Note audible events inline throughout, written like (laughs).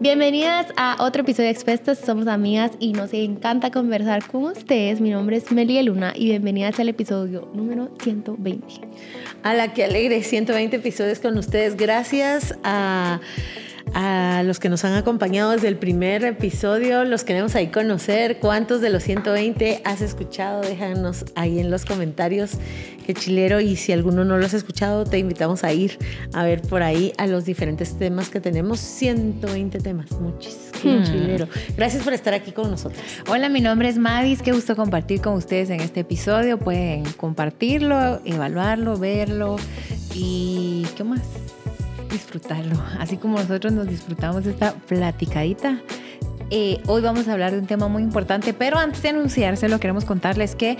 Bienvenidas a otro episodio de Expuestas. Somos amigas y nos encanta conversar con ustedes. Mi nombre es Melia Luna y bienvenidas al episodio número 120. A la que alegre, 120 episodios con ustedes. Gracias a a los que nos han acompañado desde el primer episodio. Los queremos ahí conocer. ¿Cuántos de los 120 has escuchado? Déjanos ahí en los comentarios qué chilero. Y si alguno no lo has escuchado, te invitamos a ir a ver por ahí a los diferentes temas que tenemos. 120 temas, muchísimo. Hmm. chilero. Gracias por estar aquí con nosotros. Hola, mi nombre es Madis. Qué gusto compartir con ustedes en este episodio. Pueden compartirlo, evaluarlo, verlo y ¿qué más? Disfrutarlo, así como nosotros nos disfrutamos esta platicadita. Eh, hoy vamos a hablar de un tema muy importante, pero antes de anunciárselo, queremos contarles que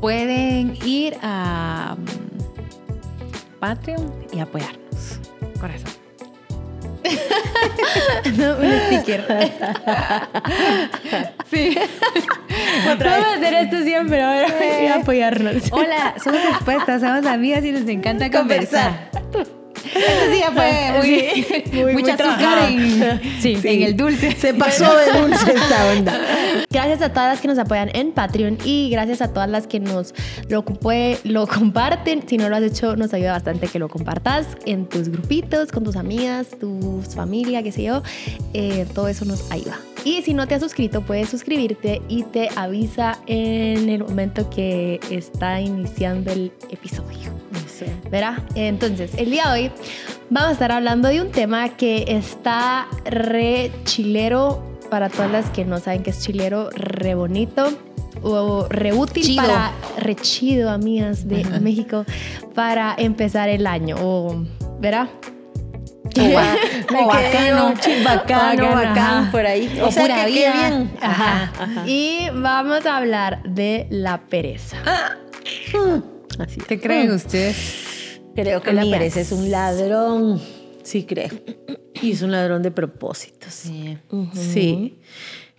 pueden ir a mm, Patreon y apoyarnos. Corazón. (laughs) no, un sticker. sí. (laughs) Otra Vamos a hacer esto siempre ahora y apoyarnos. Hola, somos expuestas, somos amigas y nos encanta conversar. Ese día fue (laughs) muy, muy mucha azúcar en, (laughs) sí, en el dulce. Se pasó de dulce esta onda. (laughs) Gracias a todas las que nos apoyan en Patreon y gracias a todas las que nos lo, lo comparten. Si no lo has hecho, nos ayuda bastante que lo compartas en tus grupitos, con tus amigas, tu familia, qué sé yo. Eh, todo eso nos ayuda. Y si no te has suscrito, puedes suscribirte y te avisa en el momento que está iniciando el episodio. ¿Verá? Entonces, el día de hoy vamos a estar hablando de un tema que está re chilero para todas las que no saben qué es chilero, re bonito o re útil para re chido, amigas de México, para empezar el año. O, ¿Verá? O, (laughs) bacano, por ahí. O, sea, que bien. Ajá. Y vamos a hablar de la pereza. Ah. Así ¿Qué creen ustedes? Creo que la pereza es un ladrón. Sí, creo. Y es un ladrón de propósitos. Sí. Sí.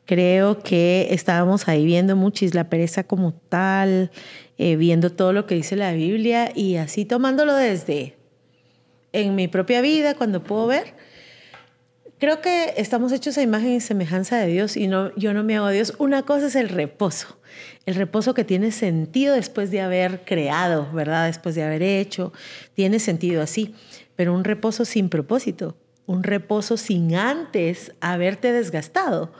Creo que estábamos ahí viendo muchis la pereza como tal, eh, viendo todo lo que dice la Biblia y así tomándolo desde en mi propia vida, cuando puedo ver. Creo que estamos hechos a imagen y semejanza de Dios y no, yo no me hago a Dios. Una cosa es el reposo, el reposo que tiene sentido después de haber creado, ¿verdad? Después de haber hecho, tiene sentido así, pero un reposo sin propósito, un reposo sin antes haberte desgastado,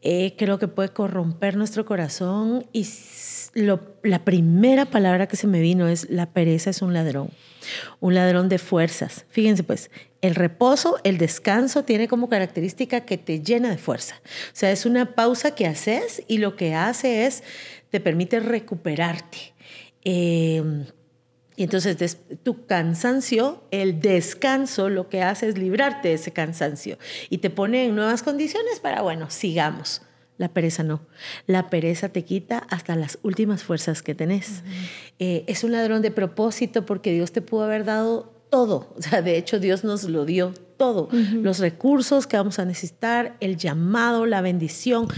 eh, creo que puede corromper nuestro corazón y la primera palabra que se me vino es la pereza es un ladrón, un ladrón de fuerzas. Fíjense pues, el reposo, el descanso tiene como característica que te llena de fuerza. O sea, es una pausa que haces y lo que hace es, te permite recuperarte. Em, y entonces tu cansancio, el descanso, lo que hace es librarte de ese cansancio y te pone en nuevas condiciones para, bueno, sigamos. La pereza no. La pereza te quita hasta las últimas fuerzas que tenés. Eh, es un ladrón de propósito porque Dios te pudo haber dado todo. O sea, de hecho, Dios nos lo dio todo. Los recursos que vamos a necesitar, el llamado, la bendición.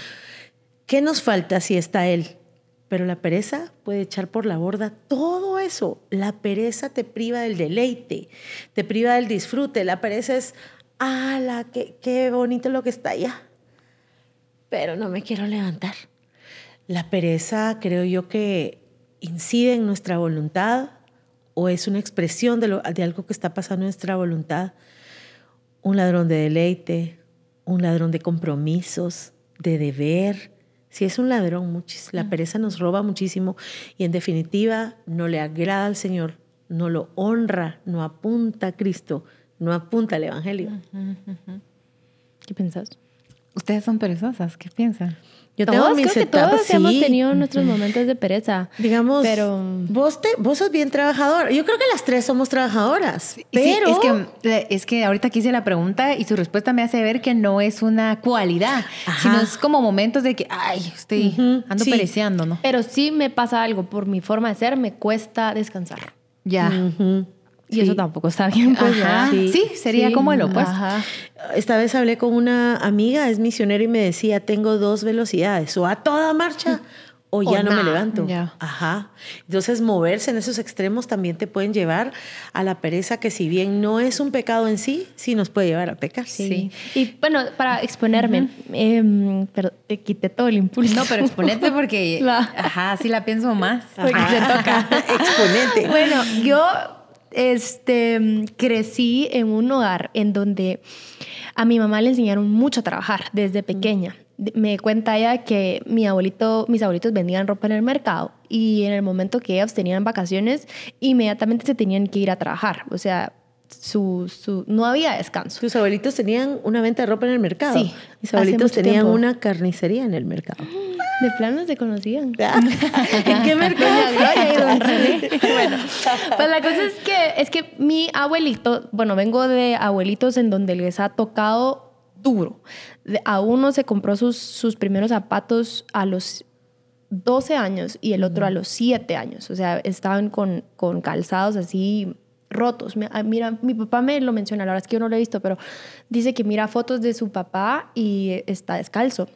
¿Qué nos falta si está Él? Pero la pereza puede echar por la borda todo eso. La pereza te priva del deleite, te priva del disfrute. La pereza es, ¡ala! Qué, qué bonito lo que está allá! pero no me quiero levantar. La pereza creo yo que incide en nuestra voluntad o es una expresión de, de algo que está pasando en nuestra voluntad. Un ladrón de deleite, un ladrón de compromisos, de deber. Si es un ladrón, muchis, la pereza nos roba muchísimo y en definitiva no le agrada al Señor, no lo honra, no apunta a Cristo, no apunta al Evangelio. ¿Qué pensás? Ustedes son perezosas, ¿qué piensan? Yo tengo todos, mis creo que todos hemos tenido nuestros momentos de pereza. Digamos, pero vos, te, vos sos bien trabajador. Yo creo que las tres somos trabajadoras. Pero es, que, es que ahorita quise la pregunta y su respuesta me hace ver que no es una cualidad, sino es como momentos de que, ay, estoy ando pereceando, ¿no? Pero sí me pasa algo por mi forma de ser, me cuesta descansar. Ya. Y eso tampoco está bien, pues, Sí, sería como el opuesto. Esta vez hablé con una amiga, es misionera, y me decía, tengo dos velocidades, o a toda marcha o ya no me nada. levanto. Ya. Ajá. Entonces, moverse en esos extremos también te pueden llevar a la pereza, que si bien no es un pecado en sí, sí nos puede llevar a pecar. Sí. Y bueno, para exponerme, em, pero te quité todo el impulso. No, pero exponete porque, (laughs) La- ajá, sí la pienso más. Ajá. Te toca. (laughs) Exponente. Bueno, yo este, crecí en un hogar en donde a mi mamá le enseñaron mucho a trabajar desde pequeña. Me cuenta ella que mi abuelito, mis abuelitos vendían ropa en el mercado y en el momento que ellos tenían vacaciones, inmediatamente se tenían que ir a trabajar. O sea, su, su, no había descanso. Tus abuelitos tenían una venta de ropa en el mercado. Sí, Mis abuelitos tenían tiempo. una carnicería en el mercado. De plano se conocían. (laughs) ¿En qué mercado? (laughs) Bueno, pues la cosa es que, es que mi abuelito, bueno, vengo de abuelitos en donde les ha tocado duro. A uno se compró sus, sus primeros zapatos a los 12 años y el otro a los 7 años. O sea, estaban con, con calzados así rotos. Ah, Mira, mi papá me lo menciona, la verdad es que yo no lo he visto, pero dice que mira fotos de su papá y está descalzo.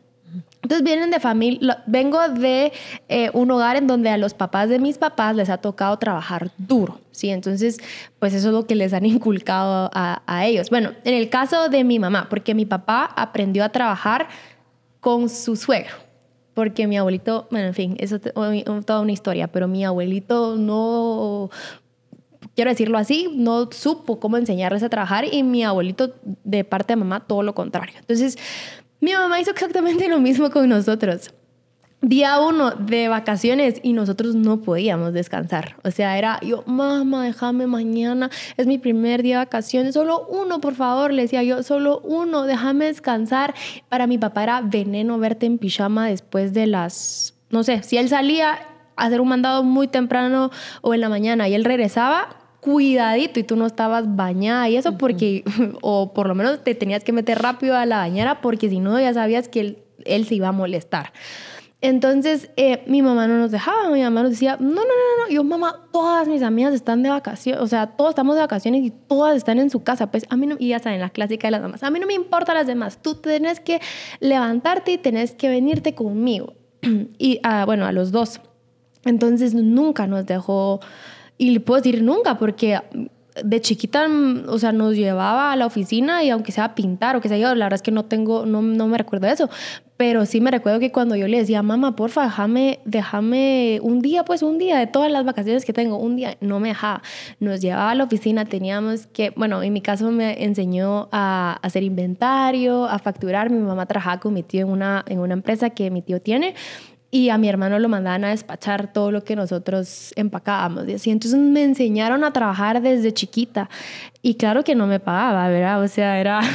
Entonces vienen de familia, vengo de eh, un hogar en donde a los papás de mis papás les ha tocado trabajar duro, ¿sí? Entonces, pues eso es lo que les han (laughs) inculcado a, a ellos. Bueno, en el caso de mi mamá, porque mi papá aprendió a trabajar con su suegro, porque mi abuelito, bueno, en fin, eso es toda una historia, pero mi abuelito no quiero decirlo así, no supo cómo enseñarles a trabajar y mi abuelito de parte de mamá todo lo contrario. Entonces, mi mamá hizo exactamente lo mismo con nosotros. Día uno de vacaciones y nosotros no podíamos descansar. O sea, era yo, mamá, déjame mañana, es mi primer día de vacaciones, solo uno, por favor, le decía yo, solo uno, déjame descansar. Para mi papá era veneno verte en pijama después de las, no sé, si él salía a hacer un mandado muy temprano o en la mañana y él regresaba, cuidadito y tú no estabas bañada y eso porque, o por lo menos te tenías que meter rápido a la bañera porque si no ya sabías que él, él se iba a molestar. Entonces, eh, mi mamá no nos dejaba, mi mamá nos decía, no, no, no, no, yo mamá, todas mis amigas están de vacaciones, o sea, todos estamos de vacaciones y todas están en su casa, pues a mí no, y ya saben, la clásica de las mamás, a mí no me importa las demás, tú tenés que levantarte y tenés que venirte conmigo. (clears throat) y ah, bueno, a los dos. Entonces, nunca nos dejó, y le puedo decir nunca, porque de chiquita, o sea, nos llevaba a la oficina y aunque sea a pintar o que sea yo, la verdad es que no tengo, no, no me recuerdo eso, pero sí me recuerdo que cuando yo le decía, mamá, porfa, déjame, déjame un día, pues un día de todas las vacaciones que tengo, un día, no me dejaba. Nos llevaba a la oficina, teníamos que, bueno, en mi caso me enseñó a hacer inventario, a facturar. Mi mamá trabajaba con mi tío en una, en una empresa que mi tío tiene y a mi hermano lo mandaban a despachar todo lo que nosotros empacábamos. Y así, entonces me enseñaron a trabajar desde chiquita. Y claro que no me pagaba, ¿verdad? O sea, era... (laughs)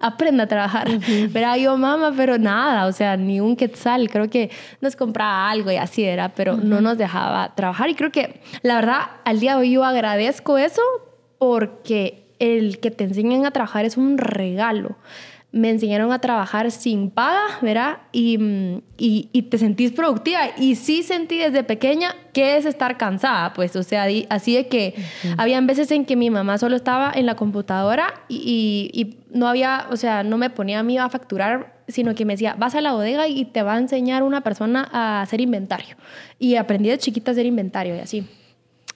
aprenda a trabajar. Pero yo, mamá, pero nada, o sea, ni un quetzal. Creo que nos compraba algo y así era, pero no nos dejaba trabajar. Y creo que, la verdad, al día de hoy yo agradezco eso porque el que te enseñen a trabajar es un regalo. Me enseñaron a trabajar sin paga, ¿verdad? Y, mm, y, y te sentís productiva. Y sí sentí desde pequeña que es estar cansada, pues, o sea, di- así de que habían veces en que mi mamá solo estaba en la computadora y, y- y no había, o sea, no me ponía a mí a facturar, sino que me decía, vas a la bodega y te va a enseñar una persona a hacer inventario. Y aprendí de chiquita a hacer inventario y así.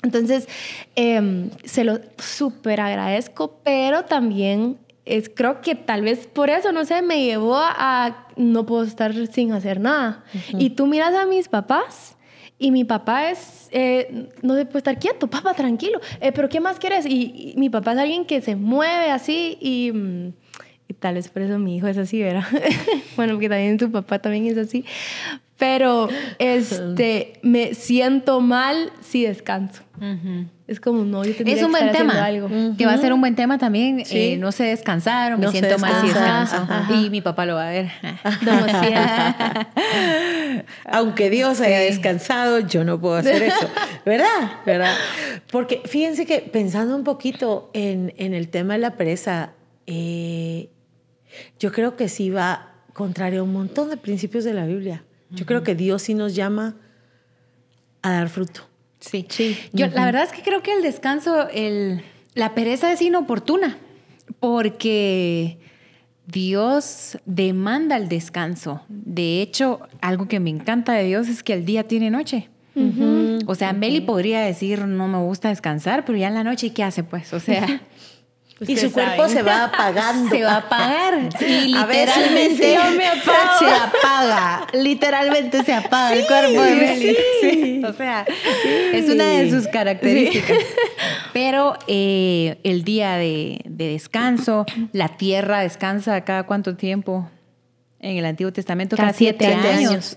Entonces, em, se lo súper agradezco, pero también es, creo que tal vez por eso, no sé, me llevó a no puedo estar sin hacer nada. Y tú miras a mis papás y mi papá es, eh, no se puede estar quieto, papá, tranquilo, Eh, pero ¿qué más quieres? Y, y mi papá es alguien que se mueve así y... mm, y tal vez por eso mi hijo es así, ¿verdad? (laughs) bueno, porque también su papá también es así. Pero (laughs) este, me siento mal si descanso. Es como, no, yo tendría Es un que buen estar haciendo tema, algo. que va a ser un buen tema también. Sí. eh, no sé descansar o me No siento mal si descanso. ajá. Y mi papá lo va a ver. (laughs) Como siempre. Aunque Dios haya descansado, yo no puedo hacer (laughs) eso. ¿Verdad? ¿Verdad? Porque fíjense que pensando un poquito en, en el tema de la pereza, eh, yo creo que sí va contrario a un montón de principios de la Biblia. Yo creo que Dios sí nos llama a dar fruto. Sí. Sí. Yo, la verdad es que creo que el descanso, el, la pereza es inoportuna, porque Dios demanda el descanso. De hecho, algo que me encanta de Dios es que el día tiene noche. O sea, Meli podría decir, no me gusta descansar, pero ya en la noche, ¿qué hace pues? O sea... (laughs) y su cuerpo se va apagando. (laughs) Se va a apagar. (laughs) Y literalmente (laughs) se apaga. Literalmente se apaga el cuerpo de Meli. O sea, es una de sus características. Pero eh, el día de, descanso, la tierra descansa cada cuánto tiempo en el Antiguo Testamento, cada, siete, años.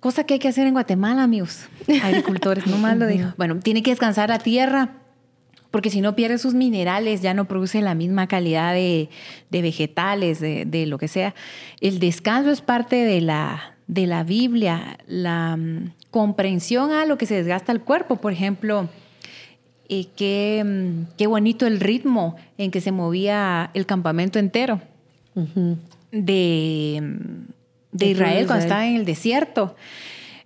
Cosa que hay que hacer en Guatemala, amigos, agricultores, no más lo digo. Bueno, tiene que descansar la tierra, porque si no pierde sus minerales, ya no produce la misma calidad de, vegetales, de, lo que sea. El descanso es parte de la, de la Biblia, la mm, comprensión a lo que se desgasta el cuerpo. Por ejemplo, eh, qué, mm, qué, bonito el ritmo en que se movía el campamento entero de de Israel, cuando estaba en el desierto.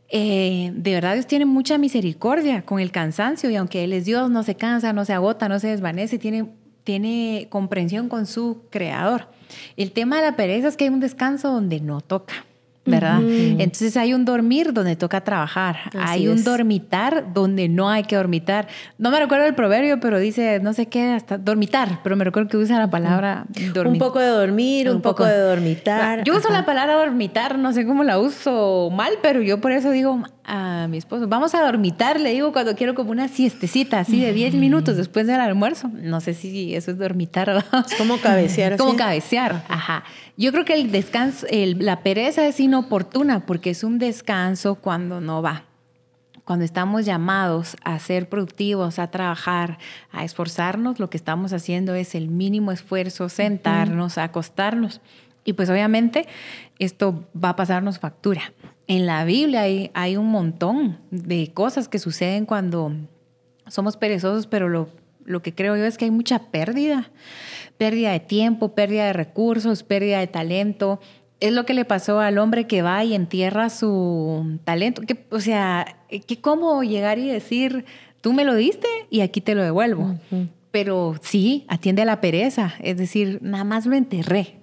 Eh, de verdad Dios tiene mucha misericordia con el cansancio y aunque Él es Dios, no se cansa, no se agota, no se desvanece, tiene, tiene comprensión con su creador. El tema de la pereza es que hay un descanso donde no toca. ¿Verdad? Entonces hay un dormir donde toca trabajar, hay un dormitar donde no hay que dormitar. No me recuerdo el proverbio, pero dice, no sé qué, hasta dormitar, pero me recuerdo que usa la palabra dormir. Un poco de dormir, un, poco, de dormitar. Yo uso la palabra dormitar, no sé cómo la uso mal, pero yo por eso digo a mi esposo, vamos a dormitar, le digo cuando quiero como una siestecita, así de 10 minutos después del almuerzo. No sé si eso es dormitar. Es como cabecear. (laughs) Como cabecear, ajá. Yo creo que el descanso, la pereza es inoportuna porque es un descanso cuando no va. Cuando estamos llamados a ser productivos, a trabajar, a esforzarnos, lo que estamos haciendo es el mínimo esfuerzo, sentarnos, acostarnos. Y pues obviamente esto va a pasarnos factura. En la Biblia hay, hay un montón de cosas que suceden cuando somos perezosos, pero lo, lo que creo yo es que hay mucha pérdida pérdida de tiempo, pérdida de recursos, pérdida de talento. Es lo que le pasó al hombre que va y entierra su talento. Que, o sea, que cómo llegar y decir, tú me lo diste y aquí te lo devuelvo. Pero sí, atiende a la pereza, es decir, nada más lo enterré.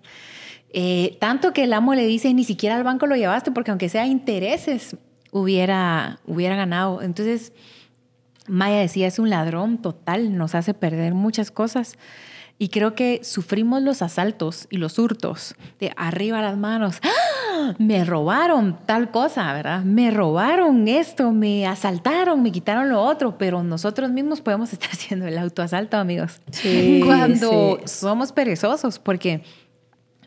Eh, tanto que el amo le dice, ni siquiera al banco lo llevaste, porque aunque sea intereses, hubiera, hubiera ganado. Entonces, Maya decía, es un ladrón total, nos hace perder muchas cosas. Y creo que sufrimos los asaltos y los hurtos de arriba las manos. ¡Ah! Me robaron tal cosa, ¿verdad? Me robaron esto, me asaltaron, me quitaron lo otro, pero nosotros mismos podemos (laughs) estar haciendo el autoasalto, amigos. Sí, Cuando somos perezosos, porque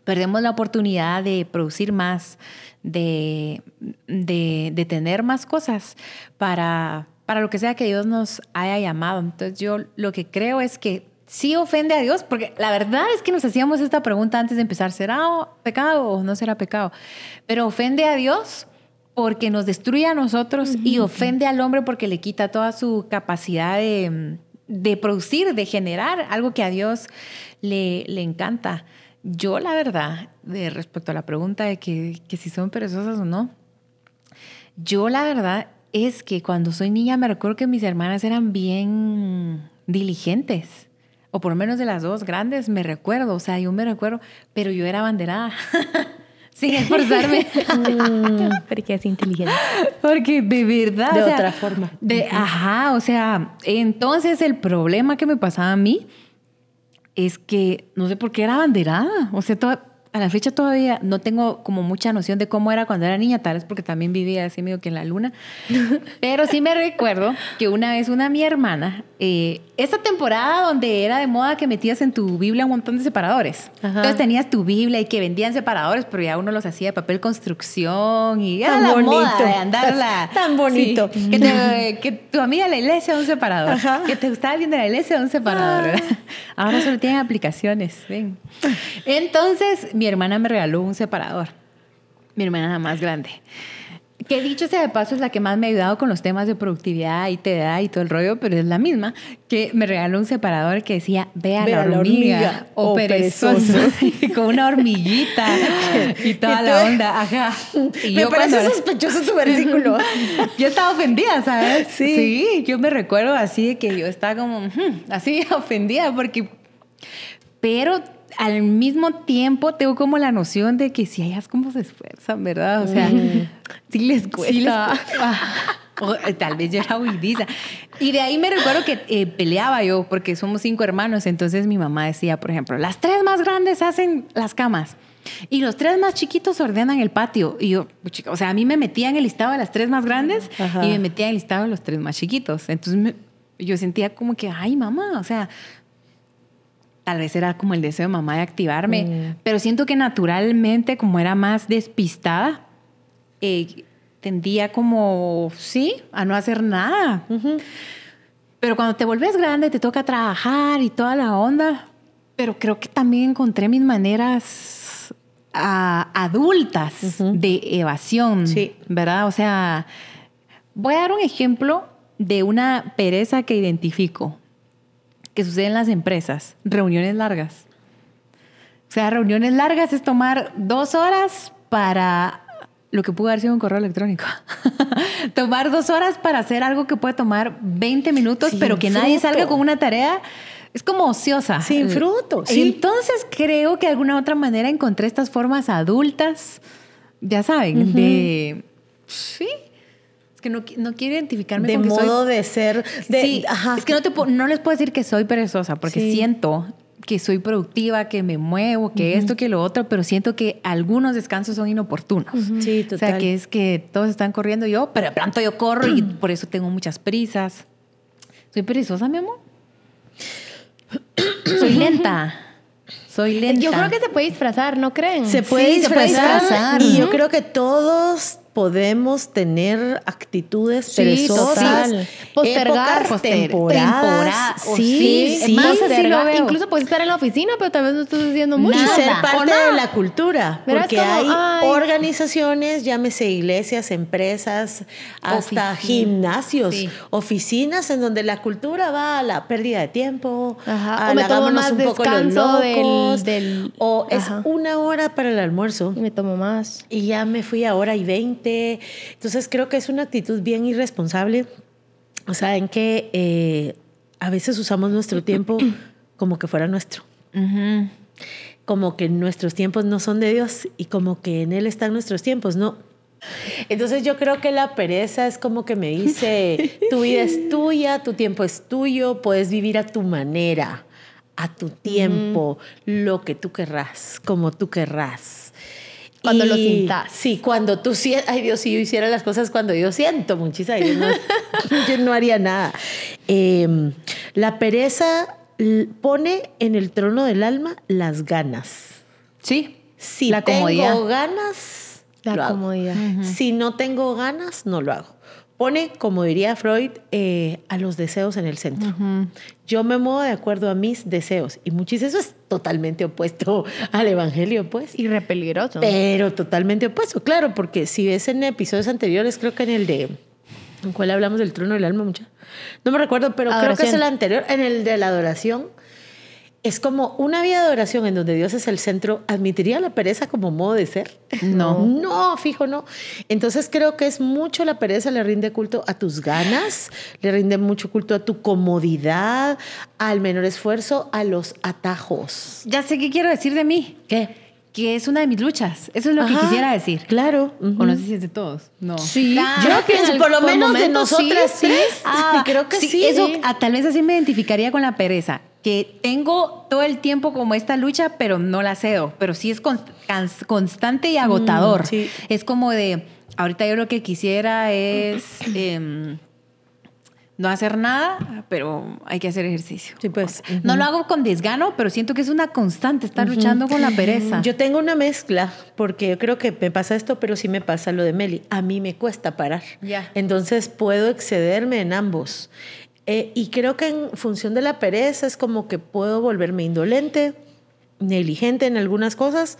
perdemos la oportunidad de producir más, de, de, de tener más cosas para, para lo que sea que Dios nos haya llamado. Entonces yo lo que creo es que sí ofende a Dios? Porque la verdad es que nos hacíamos esta pregunta antes de empezar, ¿será pecado o no será pecado? Pero ofende a Dios porque nos destruye a nosotros y ofende al hombre porque le quita toda su capacidad de, producir, de generar algo que a Dios le, le encanta. Yo la verdad, de respecto a la pregunta de que, que si son perezosas o no, yo la verdad es que cuando soy niña me recuerdo que mis hermanas eran bien diligentes o por lo menos de las dos grandes, me recuerdo, o sea, yo me recuerdo, pero yo era abanderada. (laughs) sin esforzarme. (laughs) Porque es inteligente. Porque de verdad. De otra forma. De, ajá, o sea, entonces el problema que me pasaba a mí es que no sé por qué era abanderada. O sea, toda, a la fecha todavía no tengo como mucha noción de cómo era cuando era niña, tal vez porque también vivía así medio que en la luna. (laughs) Pero sí me recuerdo que una vez una mi hermana, eh, esa temporada donde era de moda que metías en tu Biblia un montón de separadores. Entonces tenías tu Biblia y que vendían separadores, pero ya uno los hacía de papel construcción y era la bonito. moda de andarla. (laughs) Tan bonito. que, tu amiga la iglesia un separador. Que te gustaba viendo la iglesia un separador. Ah. (laughs) Ahora solo tienen aplicaciones. Ven. Entonces, mi hermana me regaló un separador. Mi hermana más grande. Que dicho sea de paso es la que más me ha ayudado con los temas de productividad y da y todo el rollo, pero es la misma que me regaló un separador que decía ve a, la, hormiga, o perezoso, (laughs) con una hormiguita y toda la onda. Ajá. Y me parece sospechoso tu (laughs) versículo. yo estaba ofendida, ¿sabes? Sí. Sí, yo me recuerdo así de que yo estaba como así (laughs) ofendida porque pero al mismo tiempo tengo como la noción de que si ellas como se esfuerzan, ¿verdad? O sea, sí les cuesta. Sí les (laughs) cuesta. O, eh, tal vez yo era huidiza. Y de ahí me recuerdo que eh, peleaba yo, porque somos cinco hermanos. Entonces mi mamá decía, por ejemplo, las tres más grandes hacen las camas. Y los tres más chiquitos ordenan el patio. Y yo, o sea, a mí me metía en el listado de las tres más grandes y me metía en el listado de los tres más chiquitos. Entonces yo sentía como que, ay, mamá, o sea, tal vez era como el deseo de mamá de activarme, mm. pero siento que naturalmente, como era más despistada, eh, tendía como, sí, a no hacer nada. Pero cuando te vuelves grande, te toca trabajar y toda la onda, pero creo que también encontré mis maneras adultas de evasión, sí. ¿verdad? O sea, voy a dar un ejemplo de una pereza que identifico que sucede en las empresas, reuniones largas. O sea, reuniones largas es tomar dos horas para lo que pudo haber sido un correo electrónico. (laughs) tomar dos horas para hacer algo que puede tomar 20 minutos, pero que nadie salga con una tarea. Es como ociosa. Sin fruto. Entonces creo que de alguna otra manera encontré estas formas adultas, ya saben, de... Sí, que no, no quiero identificarme de modo de ser. sí, es que no, te, no les puedo decir que soy perezosa porque siento que soy productiva, que me muevo, que esto, que lo otro, pero siento que algunos descansos son inoportunos. Sí, total. O sea, que es que todos están corriendo yo, pero de pronto yo corro y por eso tengo muchas prisas. ¿Soy perezosa, mi amor? soy lenta. Soy lenta. Yo creo que se puede disfrazar, ¿no creen? Se puede, disfrazar, Y yo creo que todos podemos tener actitudes sí, perezosas, total. postergar, sí, sí, más lo incluso puedes estar en la oficina, pero tal vez no estás haciendo mucho. Y ser parte de la cultura, porque hay organizaciones, llámese iglesias, empresas, hasta gimnasios, oficinas en donde la cultura va a la pérdida de tiempo, ajá. a o me tomo más un poco los locos, del, o es una hora para el almuerzo. Y me tomo más. Y ya me fui ahora y 20 entonces creo que es una actitud bien irresponsable. O sea, en que eh, a veces usamos nuestro tiempo (clears throat) como que fuera nuestro. Como que nuestros tiempos no son de Dios y como que en Él están nuestros tiempos, no. Entonces yo creo que la pereza es como que me dice, (laughs) tu vida es tuya, tu tiempo es tuyo, puedes vivir a tu manera, a tu tiempo, lo que tú querrás, como tú querrás. Cuando lo sientas. Sí, cuando tú sientas. Ay, Dios, si yo hiciera las cosas cuando yo siento, muchísimas. Yo no, (laughs) yo no haría nada. Em, la pereza pone en el trono del alma las ganas. Sí. Si la tengo ganas, la comodidad. Si no tengo ganas, no lo hago pone, como diría Freud, eh, a los deseos en el centro. Yo me muevo de acuerdo a mis deseos y muchísimo eso es totalmente opuesto al Evangelio, pues. Y re peligroso. Pero totalmente opuesto, claro, porque si ves en episodios anteriores, creo que en el de... ¿En cuál hablamos del trono del alma mucha? No me recuerdo, pero creo que es el anterior, en el de la adoración es como una vida de adoración en donde Dios es el centro, ¿admitiría la pereza como modo de ser? No. No, fijo, no. Entonces creo que es mucho la pereza, le rinde culto a tus ganas, le rinde mucho culto a tu comodidad, al menor esfuerzo, a los atajos. Ya sé qué quiero decir de mí. ¿Qué? que es una de mis luchas. Eso es lo que quisiera decir. Claro. O no sé si es de todos. No. Sí. Yo pienso, por lo menos de nosotras sí. Ah, (laughs) creo que sí. Eso, ah, tal vez así me identificaría con la pereza que tengo todo el tiempo como esta lucha, pero no la cedo, pero sí es constante y agotador. Mm, es como de, ahorita yo lo que quisiera es (clears throat) em, no hacer nada, pero hay que hacer ejercicio. Sí, pues. No lo hago con desgano, pero siento que es una constante estar luchando con la pereza. Yo tengo una mezcla, porque yo creo que me pasa esto, pero sí me pasa lo de Meli. A mí me cuesta parar. Ya. Entonces puedo excederme en ambos. Eh, y creo que en función de la pereza es como que puedo volverme indolente, negligente en algunas cosas,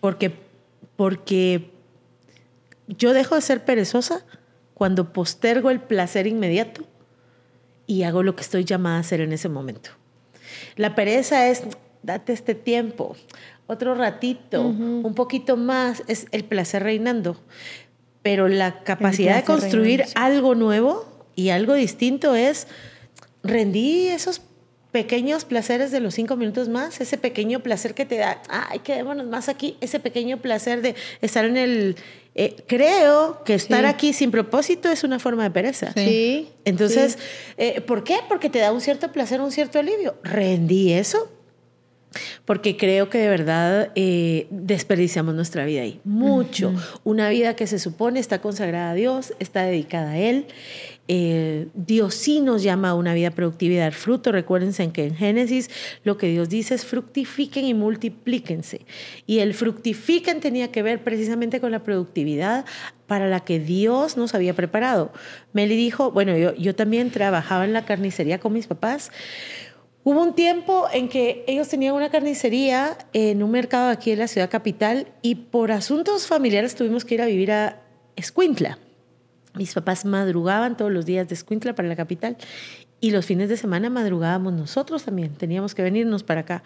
porque, porque yo dejo de ser perezosa cuando postergo el placer inmediato y hago lo que estoy llamada a hacer en ese momento. La pereza es, date este tiempo, otro ratito, un poquito más, es el placer reinando. Pero la capacidad de construir algo nuevo y algo distinto es, rendí esos pequeños placeres de los cinco minutos más, ese pequeño placer que te da, ay, quedémonos más aquí, ese pequeño placer de estar en el... Eh, creo que estar aquí sin propósito es una forma de pereza. Sí. Entonces, eh, ¿por qué? Porque te da un cierto placer, un cierto alivio. Rendí eso porque creo que de verdad eh, desperdiciamos nuestra vida ahí, mucho. Una vida que se supone está consagrada a Dios, está dedicada a Él. Eh, Dios sí nos llama a una vida productiva y dar fruto. Recuérdense que en Génesis lo que Dios dice es fructifiquen y multiplíquense. Y el fructifiquen tenía que ver precisamente con la productividad para la que Dios nos había preparado. Meli dijo, bueno, yo, yo también trabajaba en la carnicería con mis papás Hubo un tiempo en que ellos tenían una carnicería en un mercado aquí en la ciudad capital y por asuntos familiares tuvimos que ir a vivir a Escuintla. Mis papás madrugaban todos los días de Escuintla para la capital y los fines de semana madrugábamos nosotros también. Teníamos que venirnos para acá.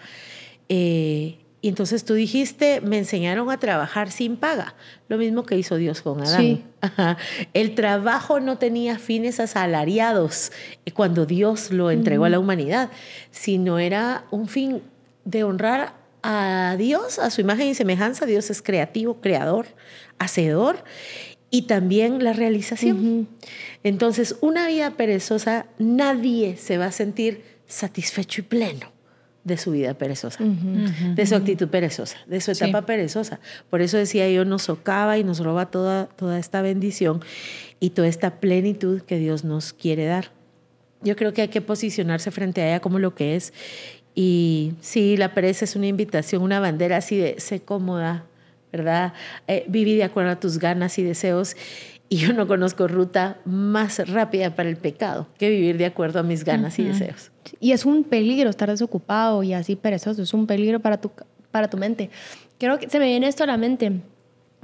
Eh, y entonces tú dijiste, me enseñaron a trabajar sin paga, lo mismo que hizo Dios con Adán. Sí. El trabajo no tenía fines asalariados cuando Dios lo entregó a la humanidad, sino era un fin de honrar a Dios, a su imagen y semejanza. Dios es creativo, creador, hacedor y también la realización. Entonces, una vida perezosa, nadie se va a sentir satisfecho y pleno de su vida perezosa, de su actitud perezosa, de su etapa perezosa. Por eso decía yo, nos socava y nos roba toda, toda esta bendición y toda esta plenitud que Dios nos quiere dar. Yo creo que hay que posicionarse frente a ella como lo que es. Y sí, la pereza es una invitación, una bandera así de sé cómoda, ¿verdad? Eh, viví de acuerdo a tus ganas y deseos. Y yo no conozco ruta más rápida para el pecado que vivir de acuerdo a mis ganas y deseos. Y es un peligro estar desocupado y así perezoso, es un peligro para tu, para tu mente. Creo que se me viene esto a la mente.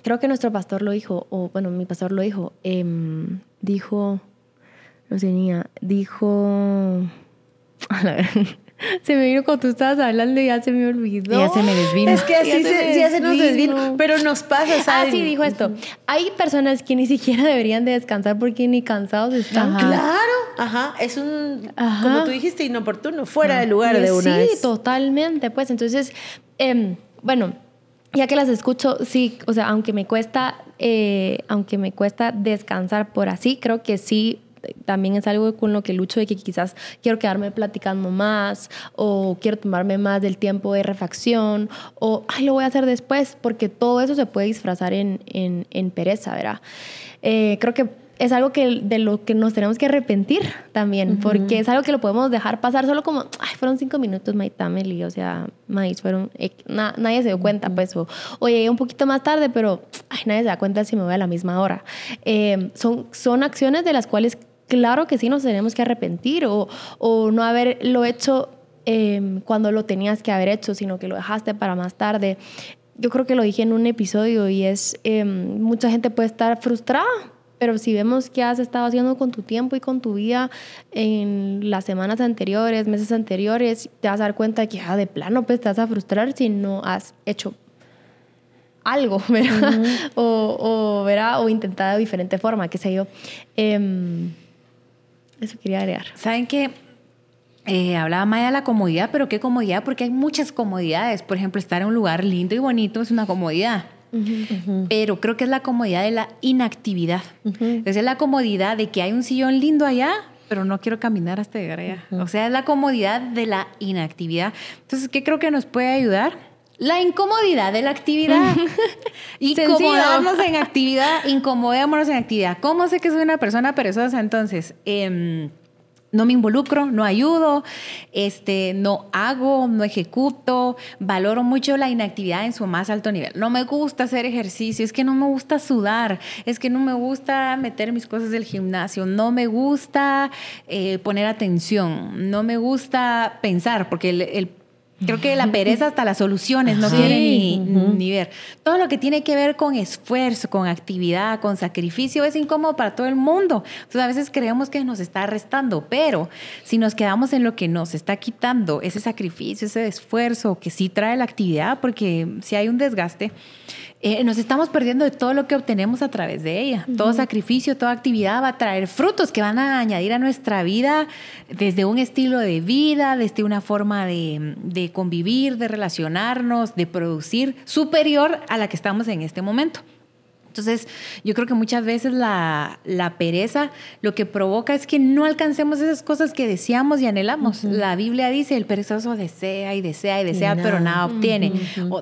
Creo que nuestro pastor lo dijo, o bueno, mi pastor lo dijo. Em, dijo, no tenía, dijo... (laughs) A ver, (laughs) se me vino cuando tú estabas hablando y ya se me olvidó. ya se me desvino. Es que (laughs) así se, ya se nos desvino. Pero nos pasa, ¿sabes? Ah, sí, dijo esto. Hay personas que ni siquiera deberían de descansar porque ni cansados están. Claro. Ajá. Es un, como tú dijiste, inoportuno, fuera de lugar de una Sí, totalmente. Pues entonces, eh, bueno, ya que las escucho, sí, o sea, aunque me cuesta, eh, aunque me cuesta descansar por así, creo que sí también es algo con lo que lucho de que quizás quiero quedarme platicando más o quiero tomarme más del tiempo de refacción o, ay, lo voy a hacer después, porque todo eso se puede disfrazar en, en, en pereza, ¿verdad? Eh, creo que es algo que, de lo que nos tenemos que arrepentir también, porque es algo que lo podemos dejar pasar solo como, ay, fueron cinco minutos, my family, o sea, maíz, fueron, eh, nadie se dio cuenta, pues, o, llegué un poquito más tarde, pero, ay, nadie se da cuenta si me voy a la misma hora. Eh, son, son acciones de las cuales claro que sí nos tenemos que arrepentir o, o no haberlo hecho em, cuando lo tenías que haber hecho, sino que lo dejaste para más tarde. Yo creo que lo dije en un episodio y es, em, mucha gente puede estar frustrada, pero si vemos qué has estado haciendo con tu tiempo y con tu vida en las semanas anteriores, meses anteriores, te vas a dar cuenta de que ah, de plano pues te vas a frustrar si no has hecho algo, (laughs) ¿verdad? o, o, ¿verdad? o intentado de diferente forma, qué sé yo. Em, eso quería agregar. ¿Saben qué? Eh, hablaba Maya de la comodidad, pero ¿qué comodidad? Porque hay muchas comodidades. Por ejemplo, estar en un lugar lindo y bonito es una comodidad. Pero creo que es la comodidad de la inactividad. Es la comodidad de que hay un sillón lindo allá, pero no quiero caminar hasta llegar allá. O sea, es la comodidad de la inactividad. Entonces, ¿qué creo que nos puede ayudar? La incomodidad de la actividad. (laughs) Incomodarnos en actividad, incomodémonos en actividad. ¿Cómo sé que soy una persona perezosa entonces? Em, no me involucro, no ayudo, este, no hago, no ejecuto, valoro mucho la inactividad en su más alto nivel. No me gusta hacer ejercicio, es que no me gusta sudar, es que no me gusta meter mis cosas del gimnasio, no me gusta eh, poner atención, no me gusta pensar, porque el Creo que la pereza hasta las soluciones no quiere ni, ni, ver. Todo lo que tiene que ver con esfuerzo, con actividad, con sacrificio es incómodo para todo el mundo. Entonces a veces creemos que nos está restando, pero si nos quedamos en lo que nos está quitando, ese sacrificio, ese esfuerzo que sí trae la actividad, porque si hay un desgaste, eh, nos estamos perdiendo de todo lo que obtenemos a través de ella. Todo sacrificio, toda actividad va a traer frutos que van a añadir a nuestra vida desde un estilo de vida, desde una forma de, de convivir, de relacionarnos, de producir superior a la que estamos en este momento. Entonces, yo creo que muchas veces la, pereza lo que provoca es que no alcancemos esas cosas que deseamos y anhelamos. La Biblia dice, el perezoso desea y desea y desea, pero nada obtiene.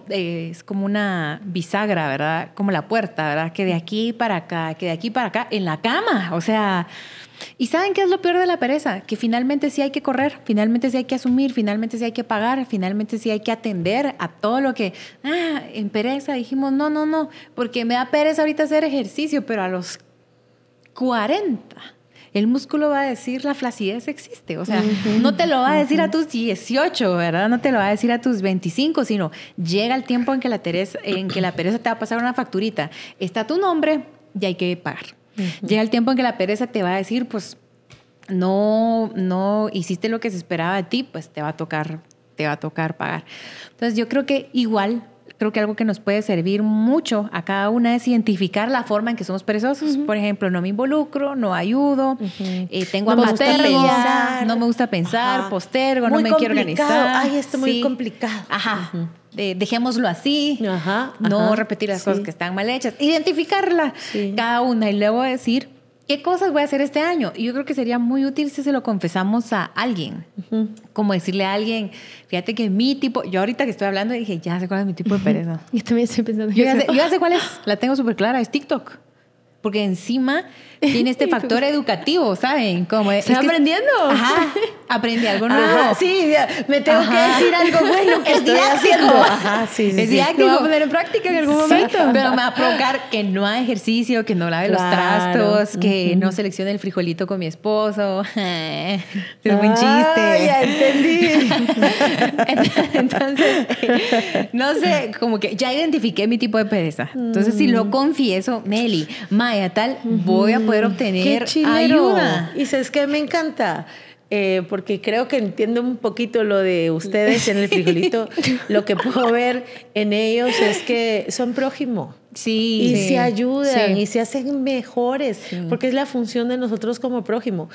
Eh, es como una bisagra, ¿verdad? Como la puerta, ¿verdad? Que de aquí para acá, que de aquí para acá, en la cama. O sea, ¿Y saben qué es lo peor de la pereza? Que finalmente sí hay que correr, finalmente sí hay que asumir, finalmente sí hay que pagar, finalmente sí hay que atender a todo lo que, ah, en pereza dijimos, no, no, no, porque me da pereza ahorita hacer ejercicio, pero a los 40 el músculo va a decir la flacidez existe. O sea, no te lo va a decir a tus 18, ¿verdad? No te lo va a decir a tus 25, sino llega el tiempo en que la, en que la pereza te va a pasar una facturita. Está tu nombre y hay que pagar. Llega el tiempo en que la pereza te va a decir, pues, no, no hiciste lo que se esperaba de ti, pues te va a tocar, te va a tocar pagar. Entonces yo creo que igual creo que algo que nos puede servir mucho a cada una es identificar la forma en que somos perezosos. Por ejemplo, no me involucro, no ayudo, eh, tengo no pensar, no me gusta pensar, postergo, no me quiero organizar. Ay, esto es muy complicado. Ajá. Dejémoslo así, no repetir las cosas que están mal hechas, identificarla cada una y luego decir, ¿qué cosas voy a hacer este año? Y yo creo que sería muy útil si se lo confesamos a alguien. Como decirle a alguien, fíjate que mi tipo, yo ahorita que estoy hablando dije, ya sé cuál es mi tipo de pereza. Yo también estoy pensando. Yo ya, sé, yo ya sé cuál es, (laughs) la tengo súper clara, es TikTok porque encima tiene este (laughs) factor educativo, ¿saben? Como ¿Estoy aprendiendo? Ajá, aprendí algo nuevo. sí, me tengo que decir algo bueno que (laughs) es estoy didáctico. Ajá, sí, sí, es didáctico. A poner en práctica en algún momento. Pero me va a provocar que no haga ejercicio, que no lave los trastos, que no seleccione el frijolito con mi esposo. (laughs) es un chiste. ya entendí. Entonces, no sé, como que ya identifiqué mi tipo de pereza. Entonces, si lo confieso, Meli, Maya, tal, voy a poder obtener ayuda. Y sabes que me encanta. Eh, porque creo que entiendo un poquito lo de ustedes en el frijolito. (laughs) lo que puedo ver en ellos es que son prójimo. Sí. Y se ayudan y se hacen mejores, porque es la función de nosotros como prójimo.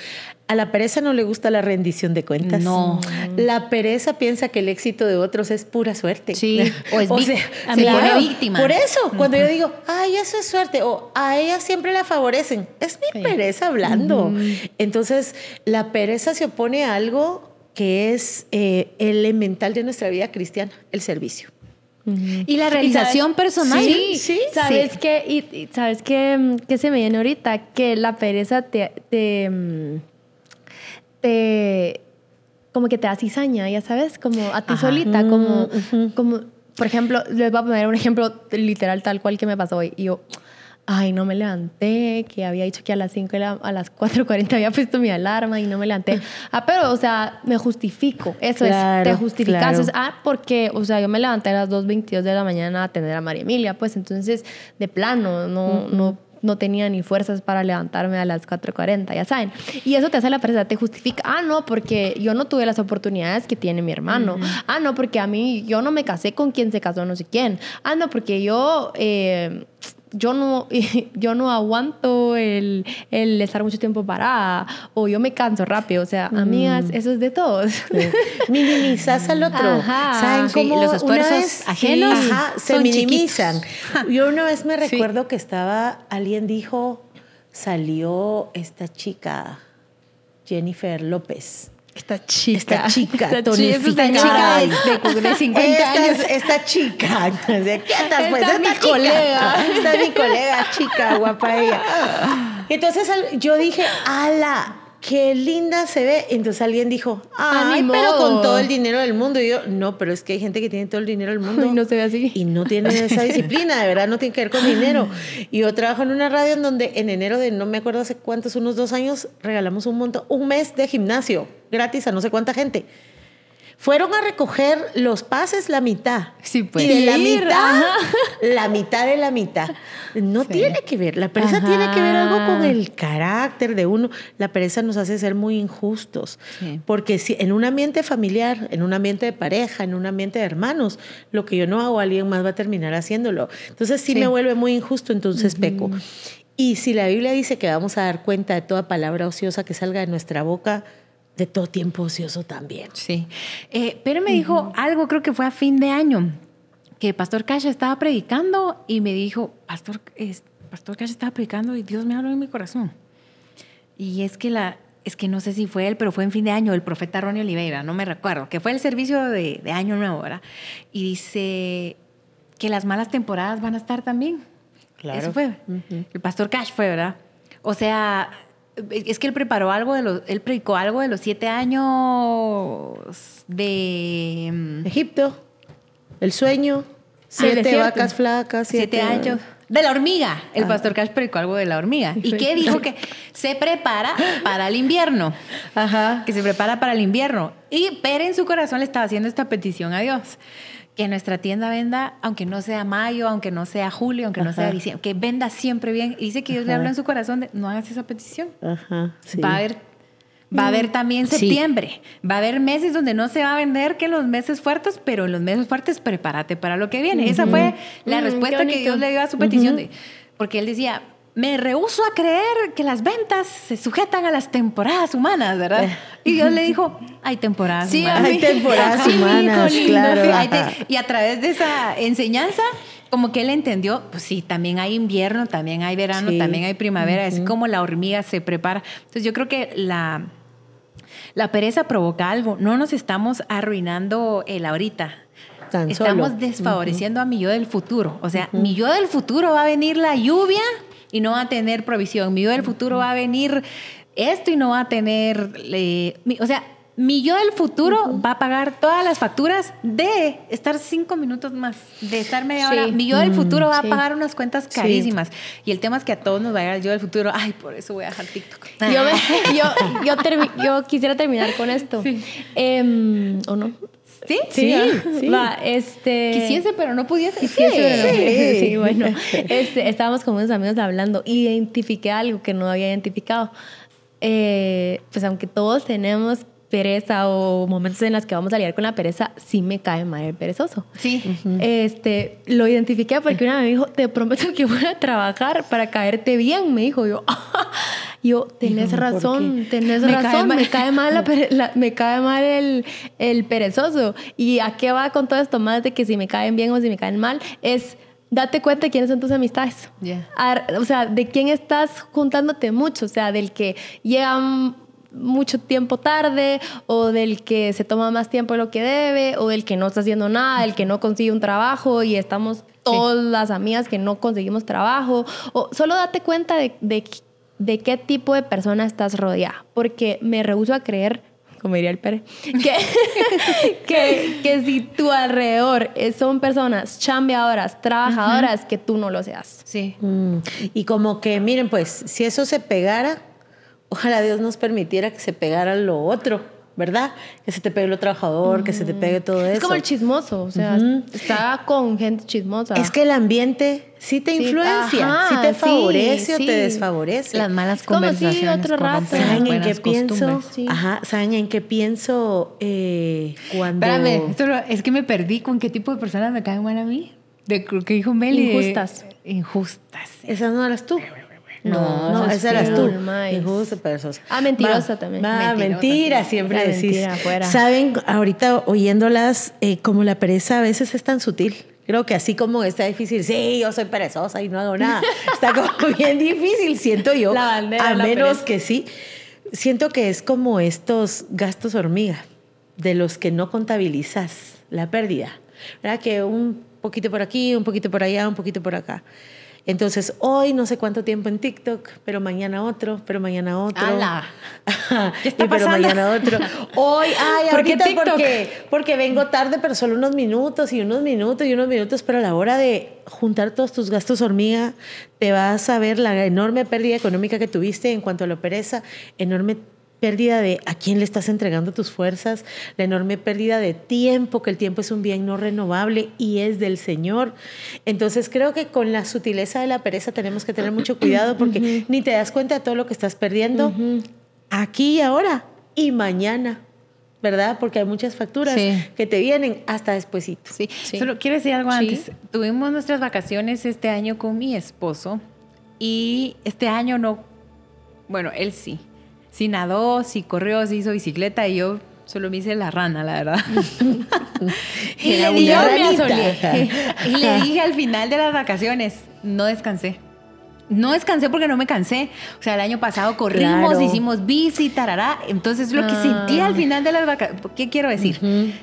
A la pereza no le gusta la rendición de cuentas. No. La pereza piensa que el éxito de otros es pura suerte. Sí. O es (laughs) sea, víctima. Por eso, cuando yo digo, ay, eso es suerte, o a ella siempre la favorecen, es mi pereza hablando. Entonces, la pereza se opone a algo que es eh, elemental de nuestra vida cristiana, el servicio. Y la realización personal. Sí, sí. ¿Sabes qué? Y, ¿Sabes qué, mm, qué, se me viene ahorita? Que la pereza te, te, mm, te como que te da cizaña, ya sabes, como a ti solita, como, como, por ejemplo, les voy a poner un ejemplo literal tal cual que me pasó hoy. Y yo, ay, no me levanté, que había dicho que a las 5 a las 4.40 había puesto mi alarma y no me levanté. Ah, pero, o sea, me justifico. Eso es, te justificas. ah, porque, o sea, yo me levanté a las 2.22 de la mañana a atender a María Emilia, pues entonces, de plano, no, no no tenía ni fuerzas para levantarme a las 4.40, ya saben. Y eso te hace la pereza, te justifica, ah, no, porque yo no tuve las oportunidades que tiene mi hermano. Ah, no, porque a mí yo no me casé con quien se casó no sé quién. Ah, no, porque yo... Eh, yo no, (laughs) yo no aguanto el, el, estar mucho tiempo parada o yo me canso rápido. O sea, amigas, eso es de todos. (laughs) Minimizas al otro. ¿Saben cómo los esfuerzos ajenos se minimizan? (laughs) Yo una vez me recuerdo que estaba, alguien dijo, salió esta chica, Jennifer López esta chica. Esta chica, esta chica de, de 50 años. Esta chica. ¿Qué tal? Pues esta, mi colega. Esta es mi colega, chica, guapa ella. Entonces yo dije, ala, qué linda se ve. Entonces alguien dijo, ay, pero con todo el dinero del mundo. Y yo, no, pero es que hay gente que tiene todo el dinero del mundo. Y no se ve así. Y no tiene esa (laughs) disciplina, de verdad, no tiene que ver con dinero. Y yo trabajo en una radio en donde en enero de no me acuerdo hace cuántos, unos dos años, regalamos un montón, un mes de gimnasio gratis a no sé cuánta gente. Fueron a recoger los pases la mitad. Sí, pues. Y de la mitad, ajá. (laughs) la mitad de la mitad. No tiene que ver. La pereza tiene que ver algo con el carácter de uno. La pereza nos hace ser muy injustos. Sí. Porque si en un ambiente familiar, en un ambiente de pareja, en un ambiente de hermanos, lo que yo no hago, alguien más va a terminar haciéndolo. Entonces sí, Sí. me vuelve muy injusto, entonces peco. Y si la Biblia dice que vamos a dar cuenta de toda palabra ociosa que salga de nuestra boca, de todo tiempo ocioso también. Sí. Eh, pero me dijo algo, creo que fue a fin de año, que Pastor Cash estaba predicando y me dijo, Pastor, Pastor Cash estaba predicando y Dios me habló en mi corazón. Y es que la, es que no sé si fue él, pero fue en fin de año, el profeta Ronnie Oliveira, no me recuerdo, que fue el servicio de, de Año Nuevo, ¿verdad? Y dice que las malas temporadas van a estar también. Claro. Eso fue. El pastor Cash fue, ¿verdad? O sea, es que él preparó algo de los, él predicó algo de los siete años de mm, Egipto, el sueño, siete desierto. vacas flacas, siete años. De la hormiga. El Ah. pastor Cash predicó algo de la hormiga. ¿Y qué dijo? Que se prepara para el invierno. Ajá. Que se prepara para el invierno. Y pero en su corazón le estaba haciendo esta petición a Dios. Que nuestra tienda venda, aunque no sea mayo, aunque no sea julio, aunque no sea diciembre, que venda siempre bien. Y dice que Dios le Ajá. habló en su corazón de no hagas esa petición. Ajá. sí. Va a haber, va a haber también Sí. septiembre. Va a haber meses donde no se va a vender que los meses fuertes, pero en los meses fuertes prepárate para lo que viene. Esa fue la Mm, respuesta que. Dios le dio a su petición. de- porque él decía, me rehuso a creer que las ventas se sujetan a las temporadas humanas, ¿verdad? Y Dios le dijo, (laughs) hay temporadas Sí, humanas. Hay temporadas (laughs) Sí, humanas, lindo, claro. Sí, y a través de esa enseñanza, como que él entendió, pues sí, también hay invierno, también hay verano, también hay primavera, es como la hormiga se prepara. Entonces yo creo que la, la pereza provoca algo, no nos estamos arruinando el ahorita. Tan Estamos solo. desfavoreciendo a mi yo del futuro. O sea, mi yo del futuro va a venir la lluvia y no va a tener provisión. Mi yo del futuro va a venir esto y no va a tener... eh, mi- o sea, mi yo del futuro va a pagar todas las facturas de estar cinco minutos más, de estar media Sí. hora. Mi yo del futuro va sí. a pagar unas cuentas carísimas. Y el tema es que a todos nos va a llegar el yo del futuro. Ay, por eso voy a dejar TikTok. Yo, me- yo, yo, termi- yo quisiera terminar con esto. Sí. Em, ¿O no? ¿Sí? Sí, (laughs) sí. Va, este... Quisiese, pero no pudiese. Quisiese, pero no. Sí. (laughs) Sí, bueno. (laughs) Este, estábamos con unos amigos hablando identifiqué algo que no había identificado. Eh, pues aunque todos tenemos pereza o momentos en los que vamos a lidiar con la pereza, sí me cae mal el perezoso. Sí. Este, lo identifiqué porque una me dijo, te prometo que voy a trabajar para caerte bien, me dijo yo. Yo, tenés Híjole, ¿por razón, tenés Me razón, me cae mal, (laughs) la me cae mal el, el perezoso. ¿Y a qué va con todo esto más de que si me caen bien o si me caen mal? Es date cuenta de quiénes son tus amistades. Ya. Ar- O sea, de quién estás juntándote mucho, o sea, del que llega mucho tiempo tarde o del que se toma más tiempo de lo que debe o del que no está haciendo nada, del que no consigue un trabajo y estamos todas las amigas que no conseguimos trabajo. O solo date cuenta de, de, de qué tipo de persona estás rodeada, porque me rehuso a creer como diría el Pere, que, (laughs) que, que si tu alrededor son personas chambeadoras, trabajadoras, que tú no lo seas. Sí. Mm, Y como que, miren, pues, si eso se pegara, ojalá Dios nos permitiera que se pegara lo otro, ¿verdad? Que se te pegue lo trabajador, que se te pegue todo eso. Es como el chismoso, o sea, Ujú. está con gente chismosa. Es que el ambiente sí te Sí, influencia, ajá, sí te sí, favorece o sí. te desfavorece. Las malas Es como si conversaciones otro rato. ¿Saben en qué pienso? Sí. Ajá, ¿saben en qué pienso eh, cuando... Espérame, es que me perdí con qué tipo de personas me caen mal a mí. De lo que dijo Meli. de- Injustas. Injustas. Esa no eras tú. No, no, esa esa es eras tú. Injusta, perezosa. Ah, mentirosa Va, también. Mentirosa, mentira, sí. siempre La decís. mentira afuera. Saben, ahorita oyéndolas, eh, como la pereza a veces es tan sutil. Creo que así como está difícil, sí, yo soy perezosa y no hago nada. Está como (laughs) bien difícil, siento yo. La bandera a la menos pereza. que sí. Siento que es como estos gastos hormiga, de los que no contabilizas la pérdida. ¿Verdad? Que un poquito por aquí, un poquito por allá, un poquito por acá. Entonces, hoy no sé cuánto tiempo en TikTok, pero mañana otro, pero mañana otro. ¡Hala! (laughs) ¿Qué está y pero pasando? mañana otro. Hoy, ay, ¿Por qué ahorita TikTok? porque, porque vengo tarde, pero solo unos minutos y unos minutos y unos minutos, pero a la hora de juntar todos tus gastos hormiga, te vas a ver la enorme pérdida económica que tuviste en cuanto a la pereza, enorme pérdida de a quién le estás entregando tus fuerzas, la enorme pérdida de tiempo, que el tiempo es un bien no renovable y es del Señor. Entonces creo que con la sutileza de la pereza tenemos que tener mucho (clears throat) cuidado porque ni te das cuenta de todo lo que estás perdiendo aquí y ahora y mañana. ¿verdad? Porque hay muchas facturas que te vienen hasta despuesito. Sí. Solo quiero decir algo antes. Tuvimos nuestras vacaciones este año con mi esposo y este año no, bueno, él sí. Sí nadó, sí corrió, sí hizo bicicleta y yo solo me hice la rana, la verdad. (laughs) (laughs) y, le dije, (laughs) y le dije al final de las vacaciones, no descansé no descansé porque no me cansé. O sea, el año pasado corrimos, hicimos bici, tarará. Entonces, lo que sentí al final de las vacaciones, ¿qué quiero decir?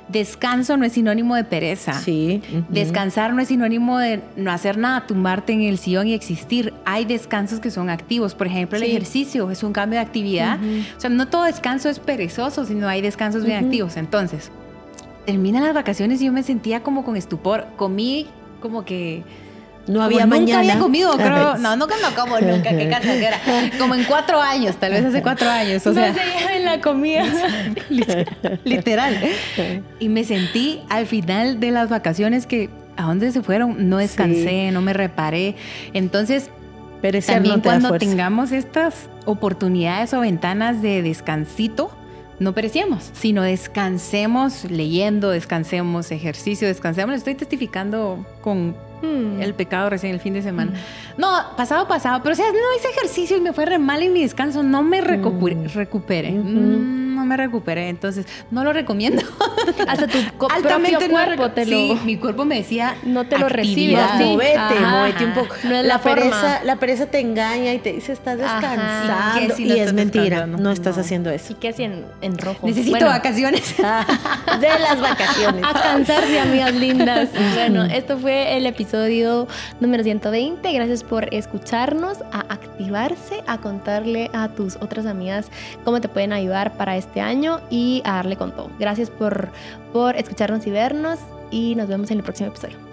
Descanso no es sinónimo de pereza. Sí. Descansar no es sinónimo de no hacer nada, tumbarte en el sillón y existir. Hay descansos que son activos. Por ejemplo, el ejercicio es un cambio de actividad. O sea, no todo descanso es perezoso, sino hay descansos bien activos. Entonces, terminan las vacaciones y yo me sentía como con estupor. Comí como que no había nunca mañana. había comido, creo. No, nunca no como nunca, qué era. Como en cuatro años, tal vez hace cuatro años. O sea, se en la comida. (laughs) literal. Y me sentí al final de las vacaciones que, ¿a dónde se fueron? No descansé, no me reparé. Entonces, también cuando tengamos estas oportunidades o ventanas de descansito, no perecemos, sino descansemos leyendo, descansemos ejercicio, descansemos. Estoy testificando con Hmm. El pecado recién el fin de semana. Hmm. No, pasado, pasado. Pero o sea, no hice ejercicio y me fue re mal en mi descanso. No me recupere. Hmm. recupere no me recuperé, entonces no lo recomiendo. (laughs) Hasta tu Altamente cuerpo te lo... Sí, mi cuerpo me decía no te lo recibe. Movete, movete un poco. No es la, pereza, la pereza te engaña y te dice estás descansando y, es mentira, no estás haciendo eso. ¿Y qué hacen en rojo? Necesito vacaciones. (laughs) de las vacaciones. A cansarse, amigas lindas. (laughs) bueno, esto fue el episodio número 120. Gracias por escucharnos, a activarse, a contarle a tus otras amigas cómo te pueden ayudar para este este año y a darle con todo. Gracias por, por escucharnos y vernos y nos vemos en el próximo episodio.